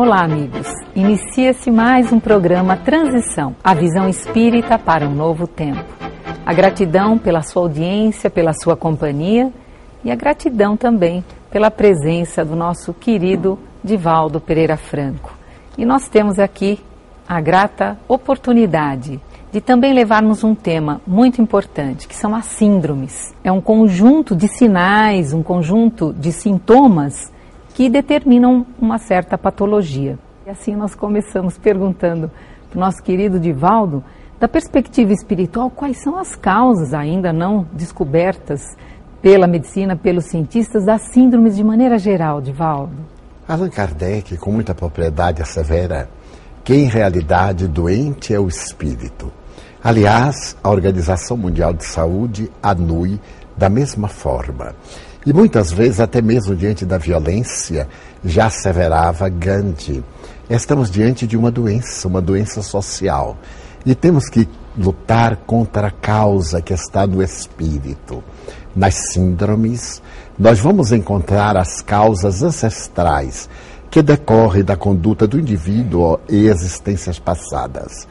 Olá, amigos. Inicia-se mais um programa Transição, a visão espírita para um novo tempo. A gratidão pela sua audiência, pela sua companhia e a gratidão também pela presença do nosso querido Divaldo Pereira Franco. E nós temos aqui a grata oportunidade de também levarmos um tema muito importante, que são as síndromes. É um conjunto de sinais, um conjunto de sintomas que determinam uma certa patologia. E assim nós começamos perguntando para o nosso querido Divaldo, da perspectiva espiritual, quais são as causas ainda não descobertas pela medicina, pelos cientistas, das síndromes de maneira geral, Divaldo? Allan Kardec, com muita propriedade, assevera que em realidade doente é o espírito. Aliás, a Organização Mundial de Saúde anui da mesma forma. E muitas vezes, até mesmo diante da violência, já asseverava Gandhi. Estamos diante de uma doença, uma doença social. E temos que lutar contra a causa que está no espírito. Nas síndromes, nós vamos encontrar as causas ancestrais que decorrem da conduta do indivíduo e existências passadas.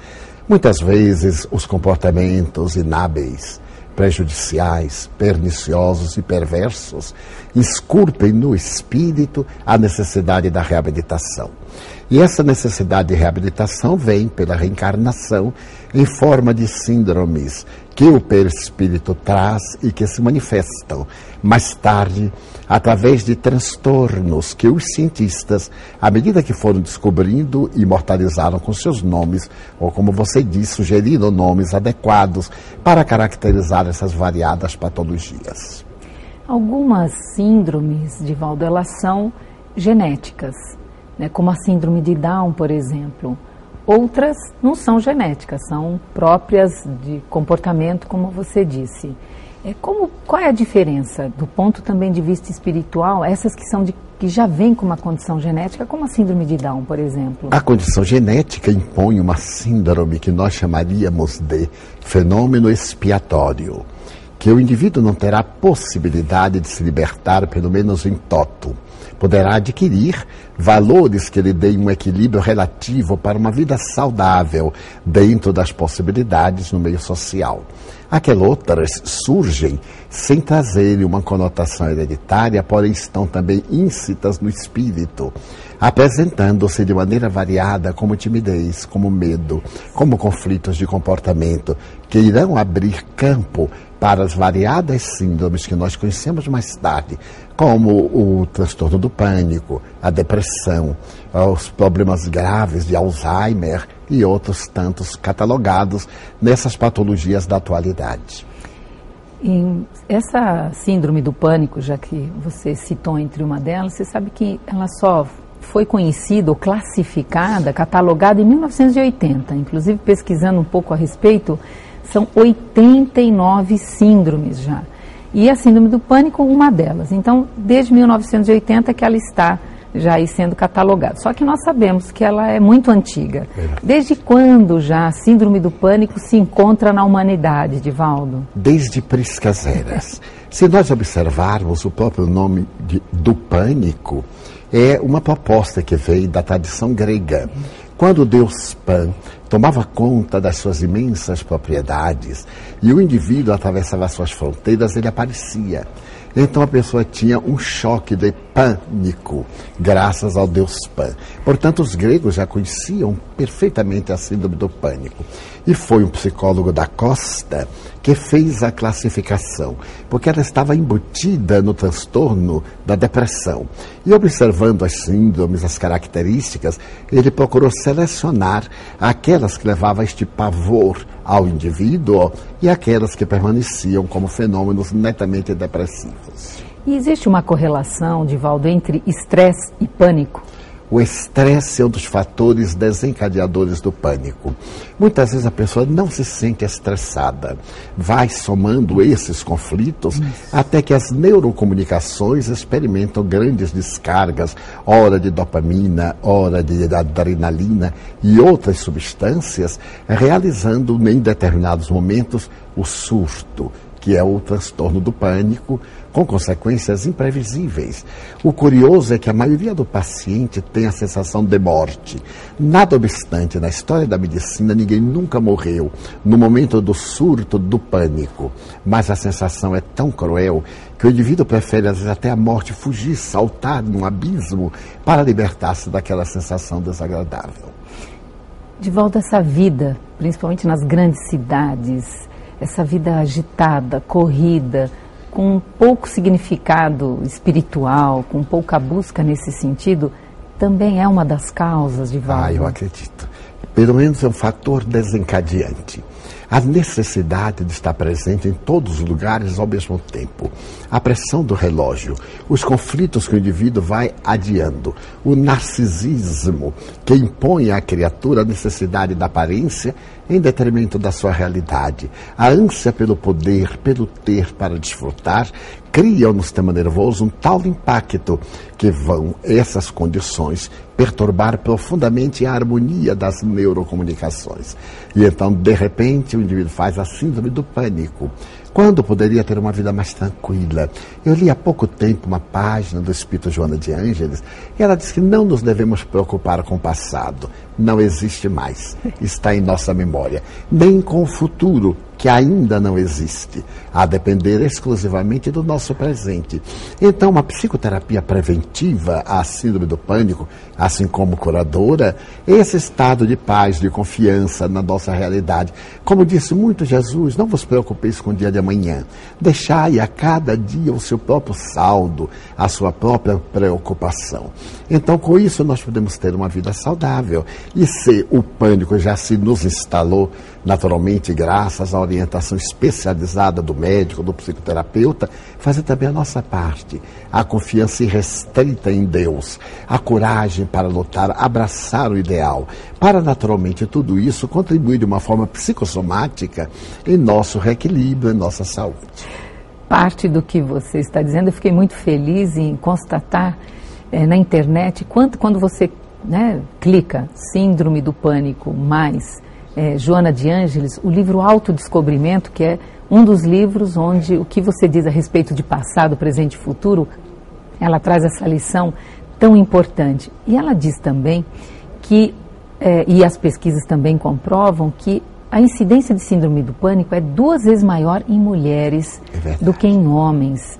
Muitas vezes, os comportamentos inábeis prejudiciais, perniciosos e perversos, esculpem no espírito a necessidade da reabilitação. E essa necessidade de reabilitação vem pela reencarnação em forma de síndromes que o perispírito traz e que se manifestam mais tarde através de transtornos que os cientistas, à medida que foram descobrindo, imortalizaram com seus nomes, ou como você disse, sugeriram nomes adequados para caracterizar essas variadas patologias. Algumas síndromes, de elas são genéticas, né? como a síndrome de Down, por exemplo Outras não são genéticas, são próprias de comportamento, como você disse. É como, qual é a diferença do ponto também de vista espiritual, essas que são de, que já vêm com uma condição genética, como a síndrome de Down, por exemplo? A condição genética impõe uma síndrome que nós chamaríamos de fenômeno expiatório, que o indivíduo não terá possibilidade de se libertar, pelo menos em toto poderá adquirir valores que lhe deem um equilíbrio relativo para uma vida saudável dentro das possibilidades no meio social. Aquelas outras surgem sem trazerem uma conotação hereditária, porém estão também íncitas no espírito, apresentando-se de maneira variada como timidez, como medo, como conflitos de comportamento, que irão abrir campo para as variadas síndromes que nós conhecemos mais tarde, como o transtorno do pânico, a depressão, os problemas graves de Alzheimer e outros tantos catalogados nessas patologias da atualidade. Essa síndrome do pânico, já que você citou entre uma delas, você sabe que ela só foi conhecida ou classificada, catalogada em 1980. Inclusive, pesquisando um pouco a respeito, são 89 síndromes já. E a síndrome do pânico, uma delas. Então, desde 1980 que ela está já aí sendo catalogada. Só que nós sabemos que ela é muito antiga. Desde quando já a síndrome do pânico se encontra na humanidade, Divaldo? Desde priscas eras. se nós observarmos o próprio nome de, do pânico, é uma proposta que veio da tradição grega. Quando Deus Pan tomava conta das suas imensas propriedades e o indivíduo atravessava suas fronteiras, ele aparecia. Então a pessoa tinha um choque de pânico, graças ao deus Pan. Portanto, os gregos já conheciam perfeitamente a síndrome do pânico. E foi um psicólogo da Costa que fez a classificação, porque ela estava embutida no transtorno da depressão. E observando as síndromes, as características, ele procurou selecionar aquelas que levavam este pavor ao indivíduo e aquelas que permaneciam como fenômenos netamente depressivos. E existe uma correlação, Divaldo, entre estresse e pânico? O estresse é um dos fatores desencadeadores do pânico. Muitas vezes a pessoa não se sente estressada, vai somando esses conflitos até que as neurocomunicações experimentam grandes descargas, hora de dopamina, hora de adrenalina e outras substâncias, realizando em determinados momentos o surto, que é o transtorno do pânico, com consequências imprevisíveis. O curioso é que a maioria do paciente tem a sensação de morte. Nada obstante, na história da medicina, ninguém nunca morreu no momento do surto do pânico. Mas a sensação é tão cruel que o indivíduo prefere, às vezes, até a morte fugir, saltar num abismo para libertar-se daquela sensação desagradável. De volta a essa vida, principalmente nas grandes cidades, essa vida agitada, corrida, com pouco significado espiritual, com pouca busca nesse sentido, também é uma das causas de Valdo? Ah, eu acredito. Pelo menos é um fator desencadeante. A necessidade de estar presente em todos os lugares ao mesmo tempo. A pressão do relógio, os conflitos que o indivíduo vai adiando, o narcisismo que impõe à criatura a necessidade da aparência em detrimento da sua realidade. A ânsia pelo poder, pelo ter para desfrutar, criam no sistema nervoso um tal impacto que vão essas condições perturbar profundamente a harmonia das neurocomunicações. E então, de repente, o indivíduo faz a síndrome do pânico, quando poderia ter uma vida mais tranquila. Eu li há pouco tempo uma página do Espírito Joana de Ângeles e ela diz que não nos devemos preocupar com o passado. Não existe mais. Está em nossa memória. Nem com o futuro, que ainda não existe, a depender exclusivamente do nosso presente. Então, uma psicoterapia preventiva à síndrome do pânico, assim como curadora, esse estado de paz, de confiança na nossa realidade. Como disse muito Jesus, não vos preocupeis com o dia de amanhã. Deixai a cada dia o seu próprio saldo, a sua própria preocupação. Então, com isso, nós podemos ter uma vida saudável. E se o pânico já se nos instalou, naturalmente, graças à orientação especializada do médico, do psicoterapeuta, fazer também a nossa parte. A confiança irrestrita em Deus, a coragem para lutar, abraçar o ideal, para naturalmente tudo isso contribuir de uma forma psicossomática em nosso reequilíbrio, em nossa saúde. Parte do que você está dizendo, eu fiquei muito feliz em constatar é, na internet quanto quando você né, clica Síndrome do Pânico mais é, Joana de Ângeles, o livro Autodescobrimento, que é um dos livros onde o que você diz a respeito de passado, presente e futuro, ela traz essa lição tão importante. E ela diz também que, é, e as pesquisas também comprovam, que a incidência de síndrome do pânico é duas vezes maior em mulheres é do que em homens.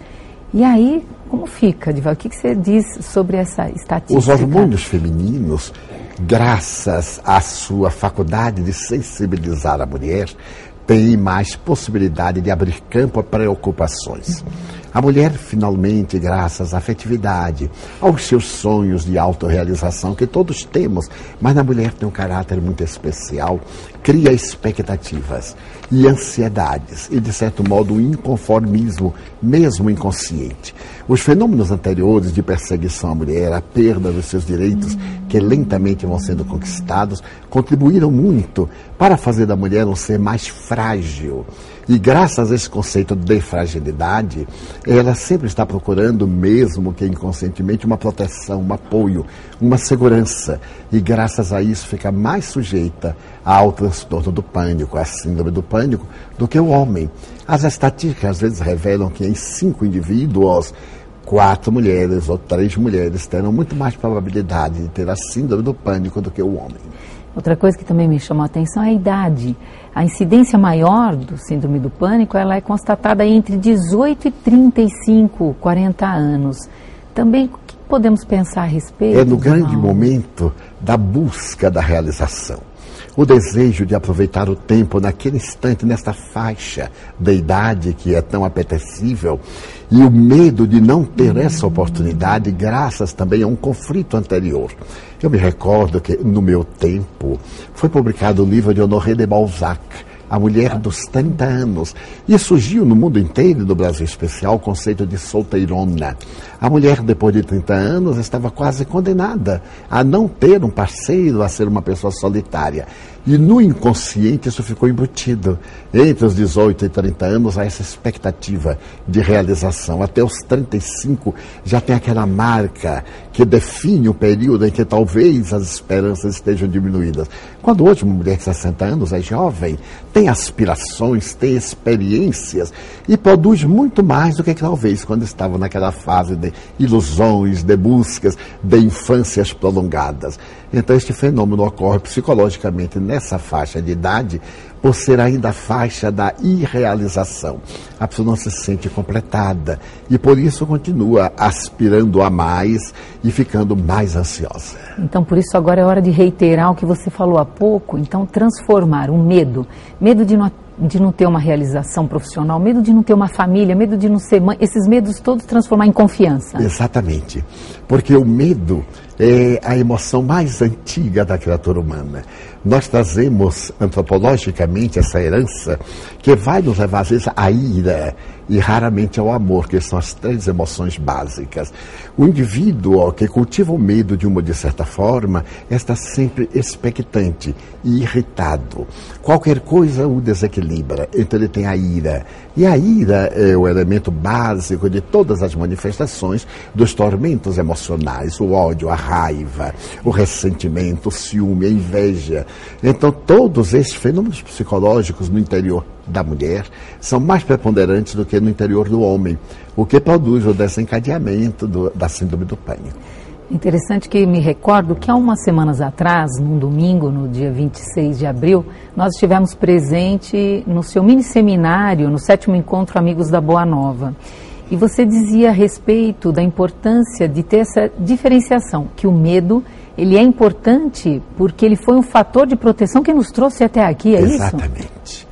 E aí, como fica, Dival? O que, que você diz sobre essa estatística? Os hormônios femininos, graças à sua faculdade de sensibilizar a mulher, têm mais possibilidade de abrir campo a preocupações. A mulher, finalmente, graças à afetividade, aos seus sonhos de autorrealização que todos temos, mas na mulher tem um caráter muito especial, cria expectativas e ansiedades e, de certo modo, um inconformismo, mesmo inconsciente. Os fenômenos anteriores de perseguição à mulher, a perda dos seus direitos, que lentamente vão sendo conquistados, contribuíram muito para fazer da mulher um ser mais frágil. E graças a esse conceito de fragilidade, ela sempre está procurando, mesmo que inconscientemente, uma proteção, um apoio, uma segurança. E graças a isso fica mais sujeita ao transtorno do pânico, à síndrome do pânico, do que o homem. As estatísticas às vezes revelam que em cinco indivíduos, quatro mulheres ou três mulheres terão muito mais probabilidade de ter a síndrome do pânico do que o homem. Outra coisa que também me chamou a atenção é a idade. A incidência maior do síndrome do pânico ela é constatada entre 18 e 35, 40 anos. Também o que podemos pensar a respeito? É no grande momento da busca da realização o desejo de aproveitar o tempo naquele instante, nesta faixa da idade que é tão apetecível, e o medo de não ter essa oportunidade, graças também a um conflito anterior. Eu me recordo que, no meu tempo, foi publicado o livro de Honoré de Balzac, a mulher dos 30 anos. E surgiu no mundo inteiro, no Brasil especial, o conceito de solteirona. A mulher, depois de 30 anos, estava quase condenada a não ter um parceiro, a ser uma pessoa solitária. E no inconsciente isso ficou embutido. Entre os 18 e 30 anos há essa expectativa de realização. Até os 35 já tem aquela marca que define o período em que talvez as esperanças estejam diminuídas. Quando hoje uma mulher de 60 anos é jovem, tem aspirações, tem experiências e produz muito mais do que talvez quando estava naquela fase de ilusões, de buscas, de infâncias prolongadas. Então, este fenômeno ocorre psicologicamente nessa faixa de idade, por ser ainda a faixa da irrealização. A pessoa não se sente completada e por isso continua aspirando a mais e ficando mais ansiosa. Então, por isso agora é hora de reiterar o que você falou há pouco, então transformar o medo, medo de não de não ter uma realização profissional, medo de não ter uma família, medo de não ser mãe, esses medos todos transformar em confiança. Exatamente. Porque o medo é a emoção mais antiga da criatura humana. Nós trazemos antropologicamente essa herança que vai nos levar às vezes à ira e raramente ao amor, que são as três emoções básicas. O indivíduo que cultiva o medo de uma de certa forma está sempre expectante e irritado. Qualquer coisa o desequilibra, então ele tem a ira. E a ira é o elemento básico de todas as manifestações dos tormentos emocionais, o ódio, a raiva, o ressentimento, o ciúme, a inveja. Então, todos esses fenômenos psicológicos no interior da mulher são mais preponderantes do que no interior do homem, o que produz o desencadeamento do, da síndrome do pânico. Interessante que me recordo que há umas semanas atrás, num domingo, no dia 26 de abril, nós estivemos presente no seu mini seminário, no sétimo encontro Amigos da Boa Nova. E você dizia a respeito da importância de ter essa diferenciação, que o medo ele é importante porque ele foi um fator de proteção que nos trouxe até aqui, é Exatamente. isso? Exatamente.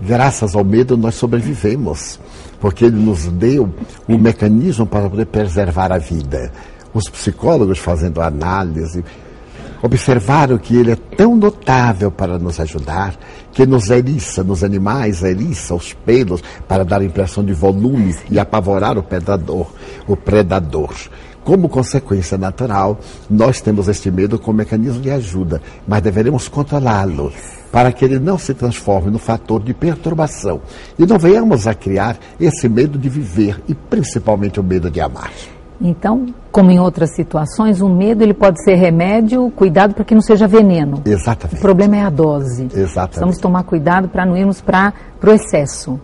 Graças ao medo nós sobrevivemos, porque ele nos deu o mecanismo para poder preservar a vida. Os psicólogos fazendo análise observaram que ele é tão notável para nos ajudar que nos eriça, nos animais, eriça os pelos para dar a impressão de volume e apavorar o predador. O predador. Como consequência natural, nós temos este medo como mecanismo de ajuda, mas deveremos controlá-lo para que ele não se transforme no fator de perturbação e não venhamos a criar esse medo de viver e principalmente o medo de amar. Então, como em outras situações, o medo ele pode ser remédio, cuidado para que não seja veneno. Exatamente. O problema é a dose. Exatamente. Precisamos tomar cuidado para não irmos para o excesso.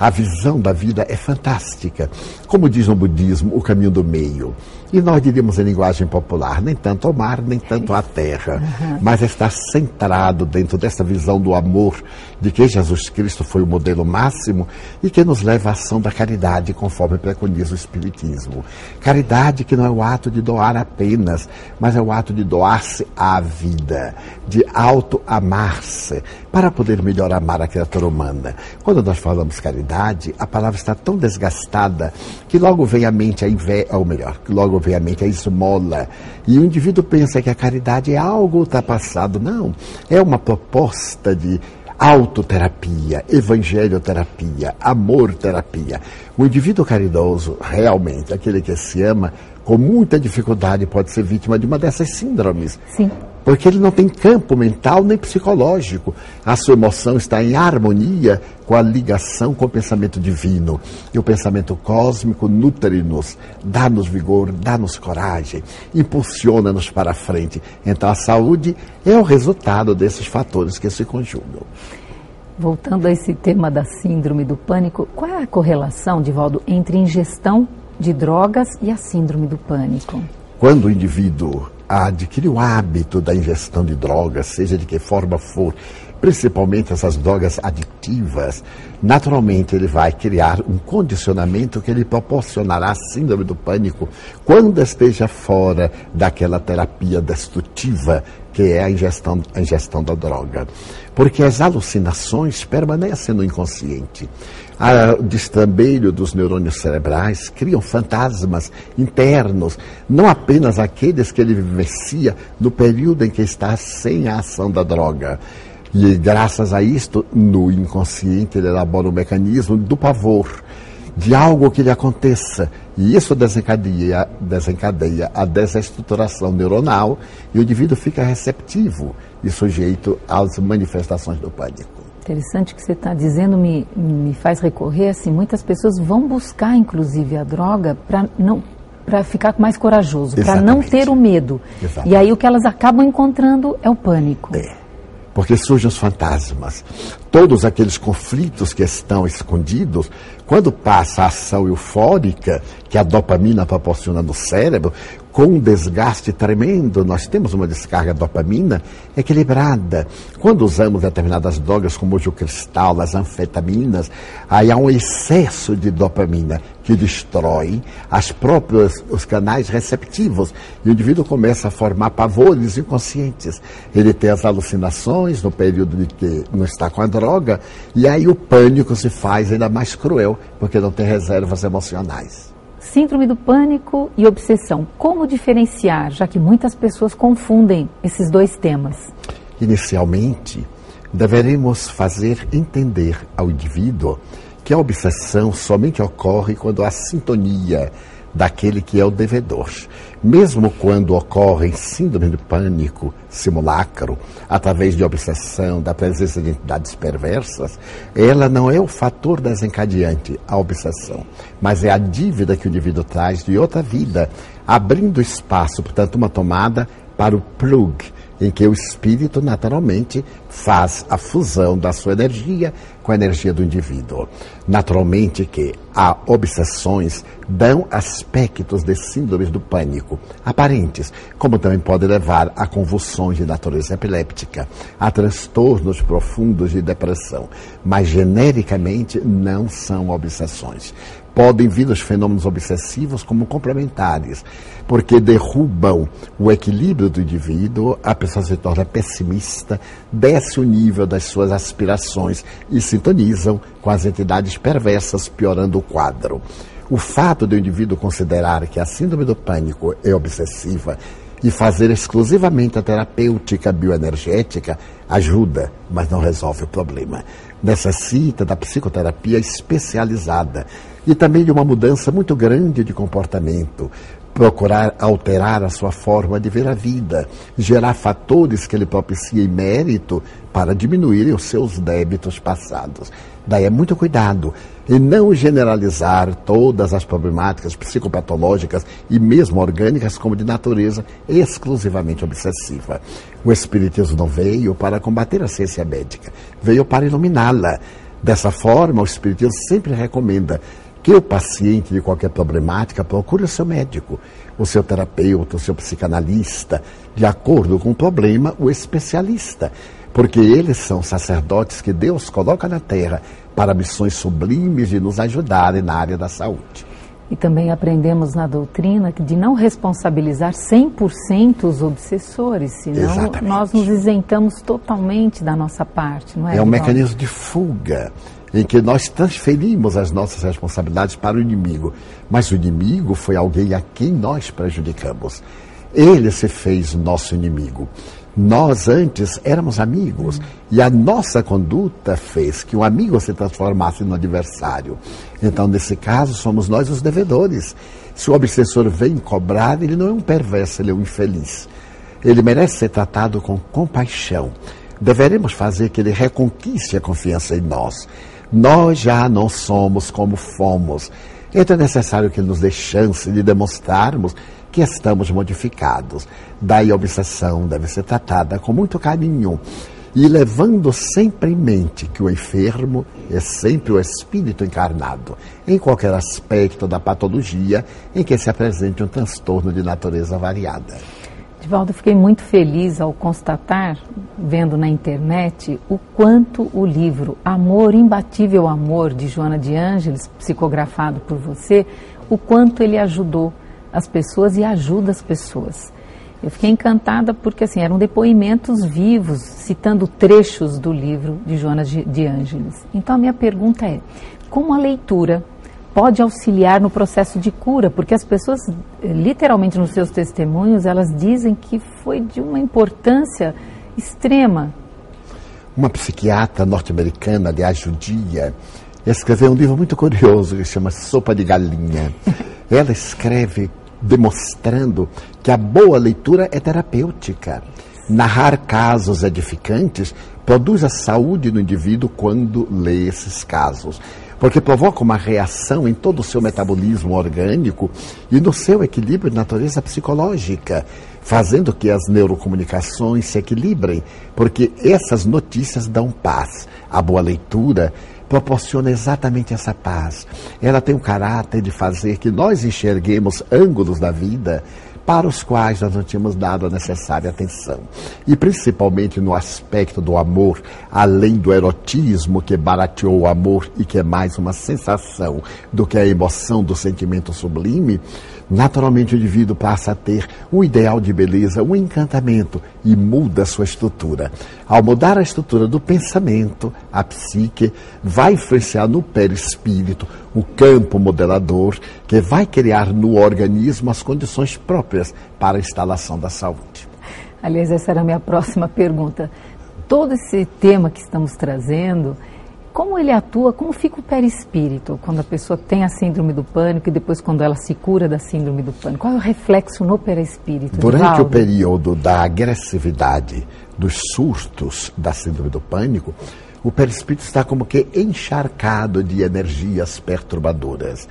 A visão da vida é fantástica. Como diz no budismo, o caminho do meio. E nós diríamos em linguagem popular, nem tanto ao mar, nem tanto à terra, uhum. mas está centrado dentro dessa visão do amor, de que Jesus Cristo foi o modelo máximo e que nos leva à ação da caridade, conforme preconiza o Espiritismo. Caridade que não é o ato de doar apenas, mas é o ato de doar-se à vida, de auto-amar-se, para poder melhor amar a criatura humana. Quando nós falamos caridade, a palavra está tão desgastada que logo vem à mente a inveja, ou melhor, que logo obviamente, a esmola. E o indivíduo pensa que a caridade é algo ultrapassado. Não, é uma proposta de autoterapia, evangelioterapia, amor-terapia. O indivíduo caridoso, realmente, aquele que se ama, com muita dificuldade pode ser vítima de uma dessas síndromes. Sim. Porque ele não tem campo mental nem psicológico. A sua emoção está em harmonia com a ligação com o pensamento divino. E o pensamento cósmico nutre-nos, dá-nos vigor, dá-nos coragem, impulsiona-nos para a frente. Então a saúde é o resultado desses fatores que se conjugam. Voltando a esse tema da síndrome do pânico, qual é a correlação, Divaldo, entre ingestão de drogas e a síndrome do pânico? Quando o indivíduo adquire o hábito da ingestão de drogas, seja de que forma for, principalmente essas drogas aditivas, naturalmente ele vai criar um condicionamento que lhe proporcionará a síndrome do pânico quando esteja fora daquela terapia destrutiva que é a ingestão, a ingestão da droga. Porque as alucinações permanecem no inconsciente. O destrambeiro dos neurônios cerebrais criam fantasmas internos, não apenas aqueles que ele vivencia no período em que está sem a ação da droga. E graças a isto, no inconsciente, ele elabora o mecanismo do pavor, de algo que lhe aconteça. E isso desencadeia, desencadeia a desestruturação neuronal e o indivíduo fica receptivo e sujeito às manifestações do pânico. Interessante que você está dizendo, me, me faz recorrer assim, muitas pessoas vão buscar inclusive a droga para não para ficar mais corajoso, para não ter o medo. Exatamente. E aí o que elas acabam encontrando é o pânico. É porque surgem os fantasmas. Todos aqueles conflitos que estão escondidos, quando passa a ação eufórica que a dopamina proporciona no cérebro, com um desgaste tremendo, nós temos uma descarga de dopamina equilibrada. Quando usamos determinadas drogas, como o cristal, as anfetaminas, aí há um excesso de dopamina que destrói as próprias, os canais receptivos. E o indivíduo começa a formar pavores inconscientes. Ele tem as alucinações no período de que não está com a droga, e aí o pânico se faz ainda mais cruel, porque não tem reservas emocionais. Síndrome do pânico e obsessão. Como diferenciar, já que muitas pessoas confundem esses dois temas? Inicialmente, deveremos fazer entender ao indivíduo que a obsessão somente ocorre quando há sintonia daquele que é o devedor. Mesmo quando ocorre síndrome de pânico simulacro, através de obsessão, da presença de entidades perversas, ela não é o fator desencadeante, a obsessão, mas é a dívida que o indivíduo traz de outra vida, abrindo espaço, portanto, uma tomada para o plug, em que o espírito naturalmente faz a fusão da sua energia com a energia do indivíduo. Naturalmente que há obsessões dão aspectos de síndromes do pânico aparentes, como também pode levar a convulsões de natureza epiléptica, a transtornos profundos de depressão, mas genericamente não são obsessões podem vir os fenômenos obsessivos como complementares, porque derrubam o equilíbrio do indivíduo, a pessoa se torna pessimista, desce o nível das suas aspirações e sintonizam com as entidades perversas, piorando o quadro. O fato do indivíduo considerar que a síndrome do pânico é obsessiva e fazer exclusivamente a terapêutica bioenergética ajuda, mas não resolve o problema. Necessita da psicoterapia especializada e também de uma mudança muito grande de comportamento, procurar alterar a sua forma de ver a vida, gerar fatores que lhe propiciem mérito para diminuírem os seus débitos passados. Daí é muito cuidado em não generalizar todas as problemáticas psicopatológicas e mesmo orgânicas como de natureza exclusivamente obsessiva. O Espiritismo não veio para combater a ciência médica, veio para iluminá-la. Dessa forma, o Espiritismo sempre recomenda que o paciente de qualquer problemática procure o seu médico, o seu terapeuta, o seu psicanalista, de acordo com o problema, o especialista, porque eles são sacerdotes que Deus coloca na terra para missões sublimes de nos ajudarem na área da saúde. E também aprendemos na doutrina de não responsabilizar 100% os obsessores, senão Exatamente. nós nos isentamos totalmente da nossa parte, não é? É um mecanismo de fuga em que nós transferimos as nossas responsabilidades para o inimigo. Mas o inimigo foi alguém a quem nós prejudicamos. Ele se fez nosso inimigo. Nós antes éramos amigos e a nossa conduta fez que um amigo se transformasse no adversário. Então, nesse caso, somos nós os devedores. Se o obsessor vem cobrar, ele não é um perverso, ele é um infeliz. Ele merece ser tratado com compaixão. Deveremos fazer que ele reconquiste a confiança em nós. Nós já não somos como fomos. Então é necessário que nos dê chance de demonstrarmos que estamos modificados. Daí a obsessão deve ser tratada com muito carinho e levando sempre em mente que o enfermo é sempre o espírito encarnado, em qualquer aspecto da patologia em que se apresente um transtorno de natureza variada. Divaldo, fiquei muito feliz ao constatar, vendo na internet, o quanto o livro Amor, Imbatível Amor, de Joana de Ângeles, psicografado por você, o quanto ele ajudou as pessoas e ajuda as pessoas. Eu fiquei encantada porque assim, eram depoimentos vivos, citando trechos do livro de Joana de Ângeles. Então a minha pergunta é, como a leitura pode auxiliar no processo de cura, porque as pessoas, literalmente nos seus testemunhos, elas dizem que foi de uma importância extrema. Uma psiquiatra norte-americana, de judia, escreveu um livro muito curioso que se chama Sopa de Galinha. Ela escreve demonstrando que a boa leitura é terapêutica. Narrar casos edificantes produz a saúde do indivíduo quando lê esses casos. Porque provoca uma reação em todo o seu metabolismo orgânico e no seu equilíbrio de natureza psicológica, fazendo que as neurocomunicações se equilibrem, porque essas notícias dão paz. A boa leitura proporciona exatamente essa paz. Ela tem o caráter de fazer que nós enxerguemos ângulos da vida para os quais nós não tínhamos dado a necessária atenção. E principalmente no aspecto do amor, além do erotismo que barateou o amor e que é mais uma sensação do que a emoção do sentimento sublime, naturalmente o indivíduo passa a ter um ideal de beleza, um encantamento e muda a sua estrutura. Ao mudar a estrutura do pensamento, a psique vai influenciar no perispírito o campo modelador que vai criar no organismo as condições próprias para a instalação da saúde. Aliás, essa era a minha próxima pergunta. Todo esse tema que estamos trazendo como ele atua, como fica o perispírito quando a pessoa tem a síndrome do pânico e depois quando ela se cura da síndrome do pânico? Qual é o reflexo no perispírito? Durante o período da agressividade, dos surtos da síndrome do pânico, o perispírito está como que encharcado de energias perturbadoras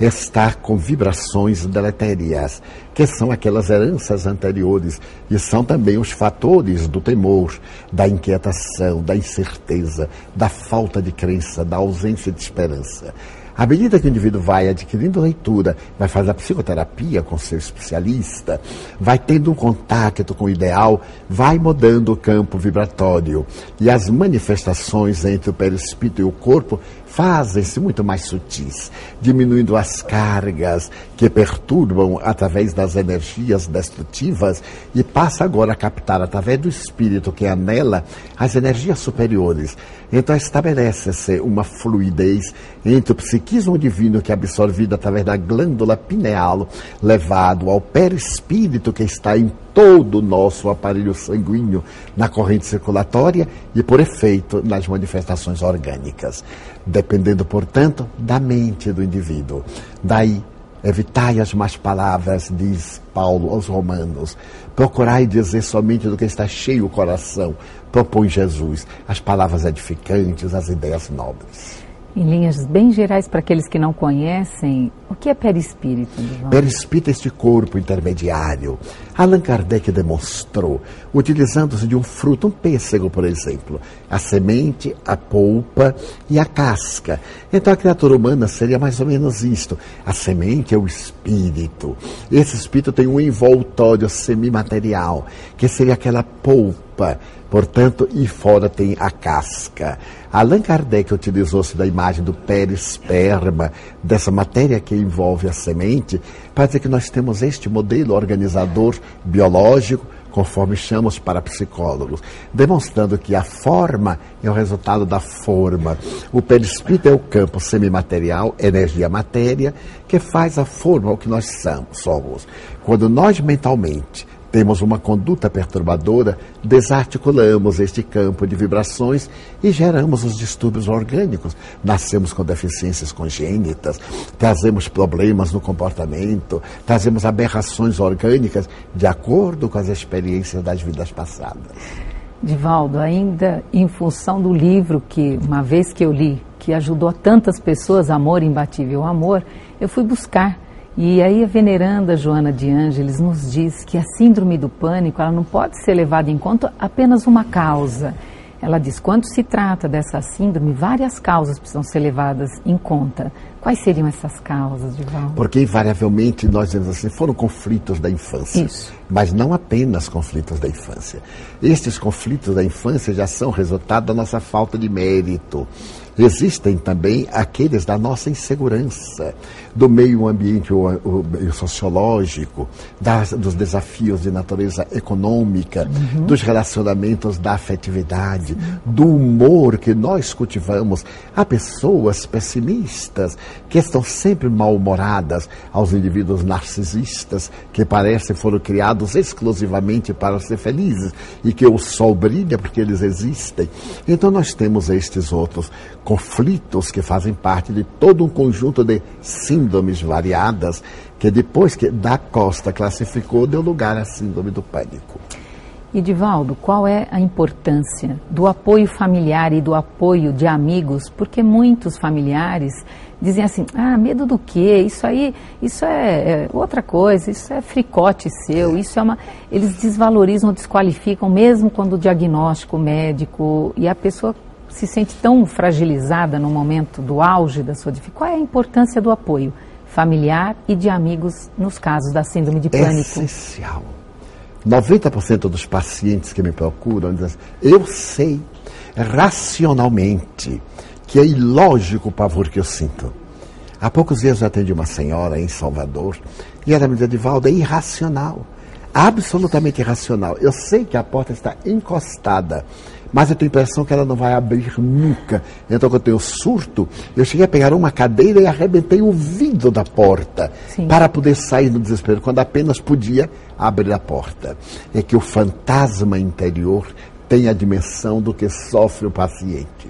está com vibrações deletérias, que são aquelas heranças anteriores e são também os fatores do temor, da inquietação, da incerteza, da falta de crença, da ausência de esperança. À medida que o indivíduo vai adquirindo leitura, vai fazer a psicoterapia com seu especialista, vai tendo um contato com o ideal, vai mudando o campo vibratório. E as manifestações entre o perispírito e o corpo fazem-se muito mais sutis, diminuindo as cargas que perturbam através das energias destrutivas e passa agora a captar através do espírito que anela as energias superiores. Então estabelece-se uma fluidez entre o psiquismo divino que é absorvido através da glândula pineal, levado ao perispírito que está em todo o nosso aparelho sanguíneo na corrente circulatória e, por efeito, nas manifestações orgânicas, dependendo, portanto, da mente do indivíduo. Daí, evitai as más palavras, diz Paulo aos Romanos. Procurai dizer somente do que está cheio o coração, propõe Jesus, as palavras edificantes, as ideias nobres. Em linhas bem gerais, para aqueles que não conhecem, o que é perispírito? Perispírito é este corpo intermediário. Allan Kardec demonstrou, utilizando-se de um fruto, um pêssego, por exemplo, a semente, a polpa e a casca. Então a criatura humana seria mais ou menos isto. A semente é o espírito. Esse espírito tem um envoltório semimaterial, que seria aquela polpa Portanto, e fora tem a casca. Allan Kardec utilizou-se da imagem do perisperma, dessa matéria que envolve a semente, para dizer que nós temos este modelo organizador biológico, conforme chamamos para psicólogos, demonstrando que a forma é o resultado da forma. O perispírito é o campo semimaterial, energia-matéria, que faz a forma, o que nós somos. Quando nós mentalmente temos uma conduta perturbadora, desarticulamos este campo de vibrações e geramos os distúrbios orgânicos. Nascemos com deficiências congênitas, trazemos problemas no comportamento, trazemos aberrações orgânicas de acordo com as experiências das vidas passadas. Divaldo, ainda em função do livro que, uma vez que eu li, que ajudou tantas pessoas, Amor Imbatível Amor, eu fui buscar e aí a veneranda Joana de Ângeles nos diz que a síndrome do pânico ela não pode ser levada em conta apenas uma causa. Ela diz, quando se trata dessa síndrome, várias causas precisam ser levadas em conta. Quais seriam essas causas, Divaldo? Porque, invariavelmente, nós dizemos assim, foram conflitos da infância. Isso. Mas não apenas conflitos da infância. Estes conflitos da infância já são resultado da nossa falta de mérito, Existem também aqueles da nossa insegurança, do meio ambiente o, o, o sociológico, das, dos desafios de natureza econômica, uhum. dos relacionamentos da afetividade, do humor que nós cultivamos. Há pessoas pessimistas que estão sempre mal-humoradas, aos indivíduos narcisistas que parecem foram criados exclusivamente para ser felizes e que o sol brilha porque eles existem. Então nós temos estes outros conflitos que fazem parte de todo um conjunto de síndromes variadas que depois que da Costa classificou deu lugar à síndrome do pânico. E Divaldo, qual é a importância do apoio familiar e do apoio de amigos? Porque muitos familiares dizem assim: ah, medo do quê? Isso aí, isso é, é, outra coisa, isso é fricote seu, isso é uma. Eles desvalorizam, desqualificam, mesmo quando o diagnóstico médico e a pessoa se sente tão fragilizada no momento do auge da sua dificuldade. Qual é a importância do apoio familiar e de amigos nos casos da síndrome de pânico? Essencial. 90% dos pacientes que me procuram dizem assim, eu sei racionalmente que é ilógico o pavor que eu sinto. Há poucos dias eu atendi uma senhora em Salvador e ela me disse, Divaldo, é irracional, absolutamente irracional. Eu sei que a porta está encostada, mas eu tenho a impressão que ela não vai abrir nunca. Então, quando eu tenho surto, eu cheguei a pegar uma cadeira e arrebentei o vidro da porta Sim. para poder sair do desespero, quando apenas podia abrir a porta. É que o fantasma interior tem a dimensão do que sofre o paciente.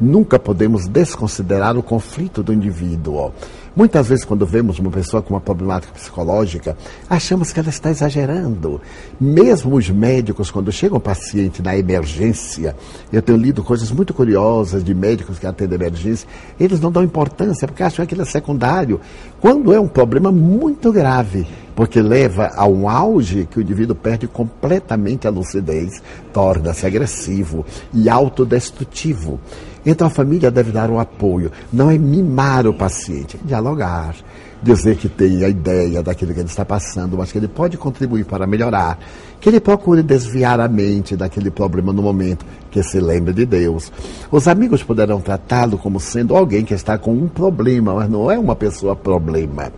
Nunca podemos desconsiderar o conflito do indivíduo. Muitas vezes, quando vemos uma pessoa com uma problemática psicológica, achamos que ela está exagerando. Mesmo os médicos, quando chega um paciente na emergência, eu tenho lido coisas muito curiosas de médicos que atendem emergência, eles não dão importância porque acham que aquilo é secundário. Quando é um problema muito grave, porque leva a um auge que o indivíduo perde completamente a lucidez, torna-se agressivo e autodestrutivo. Então a família deve dar o apoio, não é mimar o paciente, é dialogar, dizer que tem a ideia daquilo que ele está passando, mas que ele pode contribuir para melhorar, que ele procure desviar a mente daquele problema no momento, que se lembre de Deus. Os amigos poderão tratá-lo como sendo alguém que está com um problema, mas não é uma pessoa problema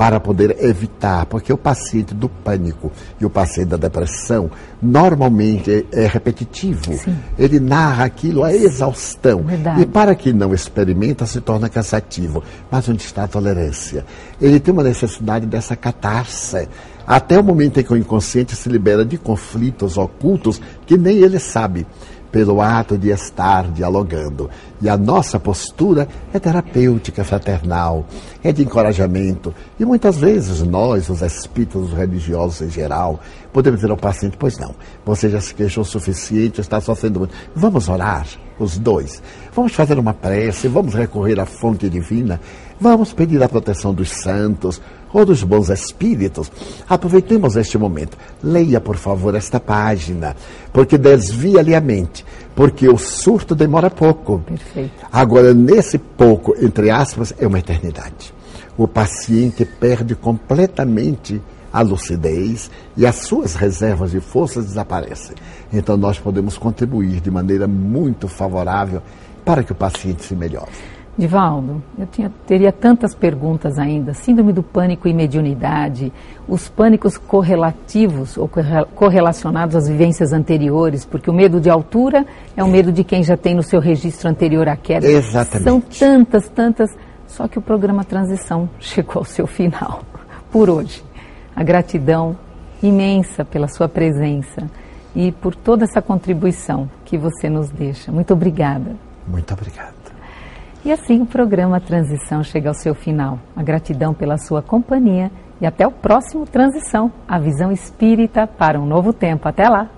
para poder evitar, porque o paciente do pânico e o paciente da depressão normalmente é, é repetitivo. Sim. Ele narra aquilo a exaustão. Verdade. E para quem não experimenta, se torna cansativo. Mas onde está a tolerância? Ele tem uma necessidade dessa catarse. Até o momento em que o inconsciente se libera de conflitos ocultos que nem ele sabe pelo ato de estar dialogando. E a nossa postura é terapêutica, fraternal, é de encorajamento. E muitas vezes nós, os espíritos religiosos em geral, podemos dizer ao paciente: Pois não, você já se queixou o suficiente, está sofrendo muito. Vamos orar, os dois. Vamos fazer uma prece, vamos recorrer à fonte divina, vamos pedir a proteção dos santos ou dos bons espíritos. Aproveitemos este momento. Leia, por favor, esta página, porque desvia-lhe a mente, porque o surto demora pouco. Perfeito. Agora, nesse pouco, entre aspas, é uma eternidade. O paciente perde completamente a lucidez e as suas reservas de forças desaparecem. Então, nós podemos contribuir de maneira muito favorável para que o paciente se melhore. Divaldo, eu tinha, teria tantas perguntas ainda. Síndrome do pânico e mediunidade, os pânicos correlativos ou correlacionados às vivências anteriores, porque o medo de altura é o medo de quem já tem no seu registro anterior a queda. Exatamente. São tantas, tantas. Só que o programa Transição chegou ao seu final por hoje. A gratidão imensa pela sua presença e por toda essa contribuição que você nos deixa. Muito obrigada. Muito obrigado. E assim o programa Transição chega ao seu final. A gratidão pela sua companhia e até o próximo Transição, a visão espírita para um novo tempo. Até lá!